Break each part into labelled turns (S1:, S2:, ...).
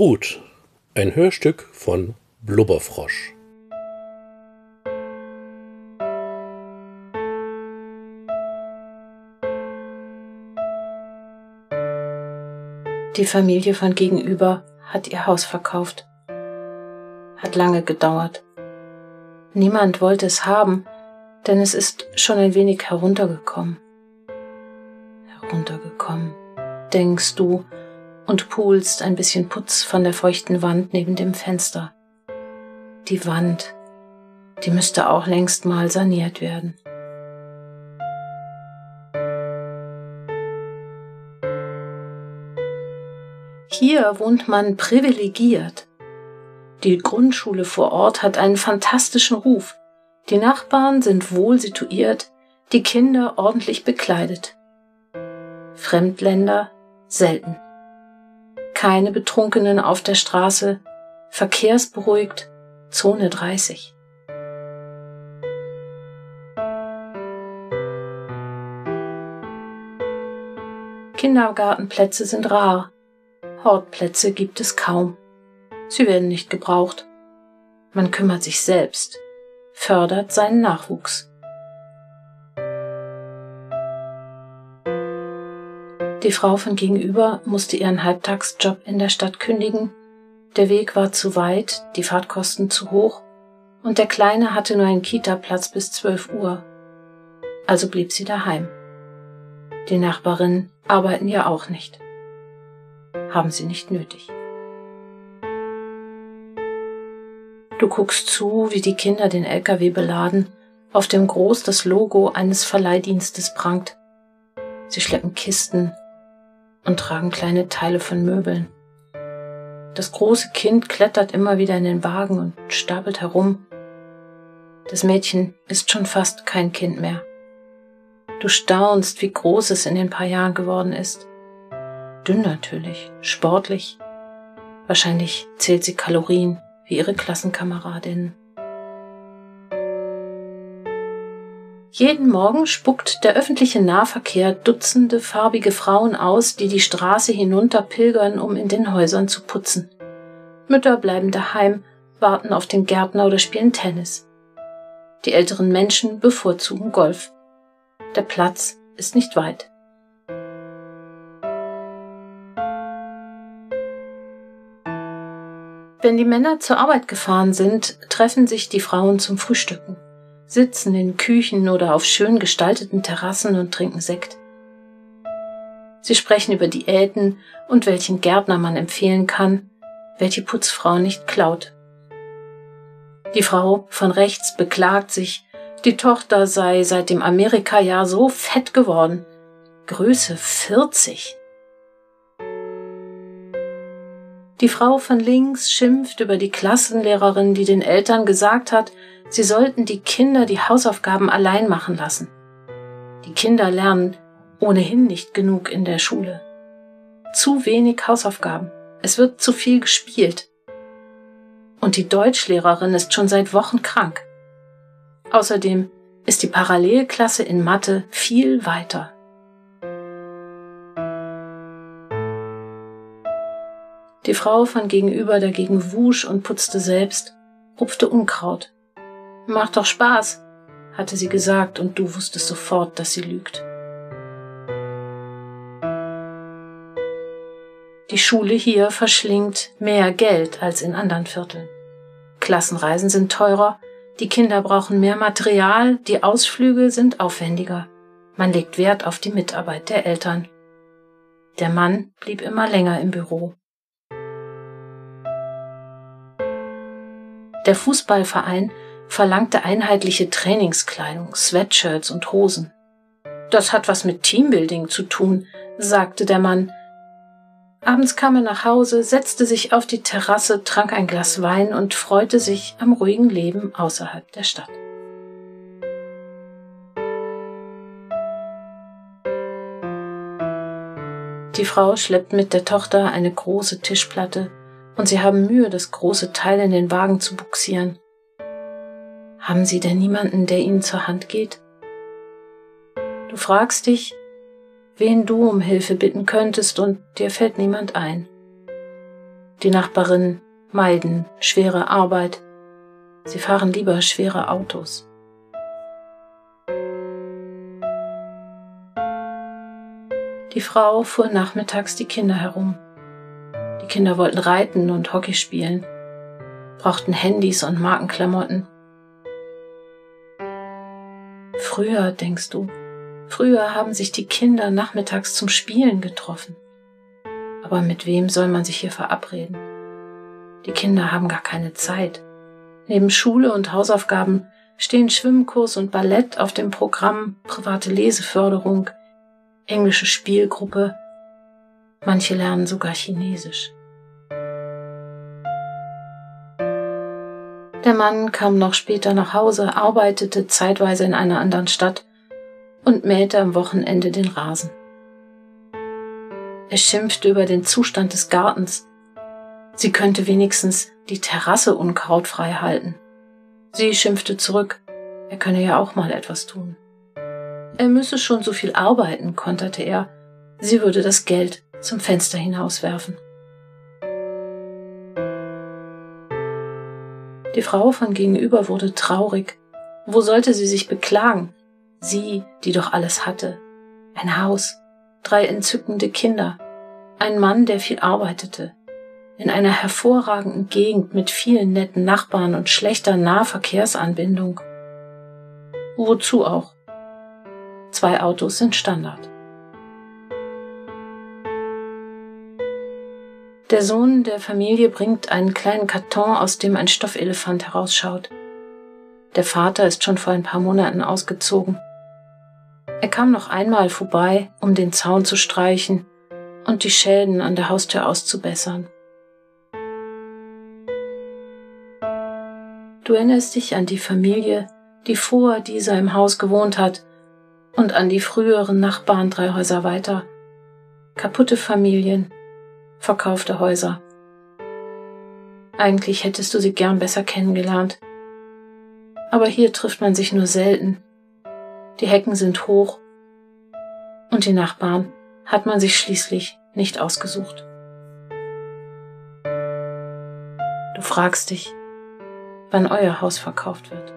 S1: Brut, ein Hörstück von Blubberfrosch.
S2: Die Familie von gegenüber hat ihr Haus verkauft. Hat lange gedauert. Niemand wollte es haben, denn es ist schon ein wenig heruntergekommen. Heruntergekommen, denkst du, und pulst ein bisschen Putz von der feuchten Wand neben dem Fenster. Die Wand, die müsste auch längst mal saniert werden. Hier wohnt man privilegiert. Die Grundschule vor Ort hat einen fantastischen Ruf. Die Nachbarn sind wohl situiert, die Kinder ordentlich bekleidet. Fremdländer selten. Keine Betrunkenen auf der Straße, verkehrsberuhigt, Zone 30. Kindergartenplätze sind rar, Hortplätze gibt es kaum. Sie werden nicht gebraucht. Man kümmert sich selbst, fördert seinen Nachwuchs. Die Frau von gegenüber musste ihren Halbtagsjob in der Stadt kündigen. Der Weg war zu weit, die Fahrtkosten zu hoch und der Kleine hatte nur einen Kita-Platz bis 12 Uhr. Also blieb sie daheim. Die Nachbarinnen arbeiten ja auch nicht. Haben sie nicht nötig. Du guckst zu, wie die Kinder den LKW beladen, auf dem groß das Logo eines Verleihdienstes prangt. Sie schleppen Kisten, und tragen kleine Teile von Möbeln. Das große Kind klettert immer wieder in den Wagen und stapelt herum. Das Mädchen ist schon fast kein Kind mehr. Du staunst, wie groß es in den paar Jahren geworden ist. Dünn natürlich, sportlich. Wahrscheinlich zählt sie Kalorien wie ihre Klassenkameradinnen. Jeden Morgen spuckt der öffentliche Nahverkehr Dutzende farbige Frauen aus, die die Straße hinunter pilgern, um in den Häusern zu putzen. Mütter bleiben daheim, warten auf den Gärtner oder spielen Tennis. Die älteren Menschen bevorzugen Golf. Der Platz ist nicht weit. Wenn die Männer zur Arbeit gefahren sind, treffen sich die Frauen zum Frühstücken sitzen in Küchen oder auf schön gestalteten Terrassen und trinken Sekt. Sie sprechen über Diäten und welchen Gärtner man empfehlen kann, welche Putzfrau nicht klaut. Die Frau von rechts beklagt sich, die Tochter sei seit dem Amerika-Jahr so fett geworden. Größe 40. Die Frau von links schimpft über die Klassenlehrerin, die den Eltern gesagt hat, Sie sollten die Kinder die Hausaufgaben allein machen lassen. Die Kinder lernen ohnehin nicht genug in der Schule. Zu wenig Hausaufgaben. Es wird zu viel gespielt. Und die Deutschlehrerin ist schon seit Wochen krank. Außerdem ist die Parallelklasse in Mathe viel weiter. Die Frau von gegenüber dagegen wusch und putzte selbst, rupfte Unkraut Macht doch Spaß, hatte sie gesagt, und du wusstest sofort, dass sie lügt. Die Schule hier verschlingt mehr Geld als in anderen Vierteln. Klassenreisen sind teurer, die Kinder brauchen mehr Material, die Ausflüge sind aufwendiger. Man legt Wert auf die Mitarbeit der Eltern. Der Mann blieb immer länger im Büro. Der Fußballverein verlangte einheitliche Trainingskleidung, Sweatshirts und Hosen. Das hat was mit Teambuilding zu tun, sagte der Mann. Abends kam er nach Hause, setzte sich auf die Terrasse, trank ein Glas Wein und freute sich am ruhigen Leben außerhalb der Stadt. Die Frau schleppt mit der Tochter eine große Tischplatte und sie haben Mühe, das große Teil in den Wagen zu buxieren. Haben Sie denn niemanden, der Ihnen zur Hand geht? Du fragst dich, wen du um Hilfe bitten könntest und dir fällt niemand ein. Die Nachbarinnen meiden schwere Arbeit. Sie fahren lieber schwere Autos. Die Frau fuhr nachmittags die Kinder herum. Die Kinder wollten reiten und Hockey spielen, brauchten Handys und Markenklamotten. Früher, denkst du, früher haben sich die Kinder nachmittags zum Spielen getroffen. Aber mit wem soll man sich hier verabreden? Die Kinder haben gar keine Zeit. Neben Schule und Hausaufgaben stehen Schwimmkurs und Ballett auf dem Programm, private Leseförderung, englische Spielgruppe. Manche lernen sogar Chinesisch. Der Mann kam noch später nach Hause, arbeitete zeitweise in einer anderen Stadt und mähte am Wochenende den Rasen. Er schimpfte über den Zustand des Gartens. Sie könnte wenigstens die Terrasse unkrautfrei halten. Sie schimpfte zurück, er könne ja auch mal etwas tun. Er müsse schon so viel arbeiten, konterte er. Sie würde das Geld zum Fenster hinauswerfen. Die Frau von gegenüber wurde traurig. Wo sollte sie sich beklagen? Sie, die doch alles hatte. Ein Haus, drei entzückende Kinder, ein Mann, der viel arbeitete, in einer hervorragenden Gegend mit vielen netten Nachbarn und schlechter Nahverkehrsanbindung. Wozu auch? Zwei Autos sind Standard. Der Sohn der Familie bringt einen kleinen Karton, aus dem ein Stoffelefant herausschaut. Der Vater ist schon vor ein paar Monaten ausgezogen. Er kam noch einmal vorbei, um den Zaun zu streichen und die Schäden an der Haustür auszubessern. Du erinnerst dich an die Familie, die vor dieser im Haus gewohnt hat und an die früheren Nachbarn drei Häuser weiter. Kaputte Familien, verkaufte Häuser. Eigentlich hättest du sie gern besser kennengelernt. Aber hier trifft man sich nur selten. Die Hecken sind hoch und die Nachbarn hat man sich schließlich nicht ausgesucht. Du fragst dich, wann euer Haus verkauft wird.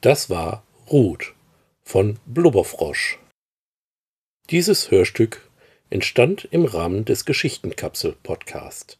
S1: Das war Ruth von Blubberfrosch. Dieses Hörstück entstand im Rahmen des Geschichtenkapsel-Podcast.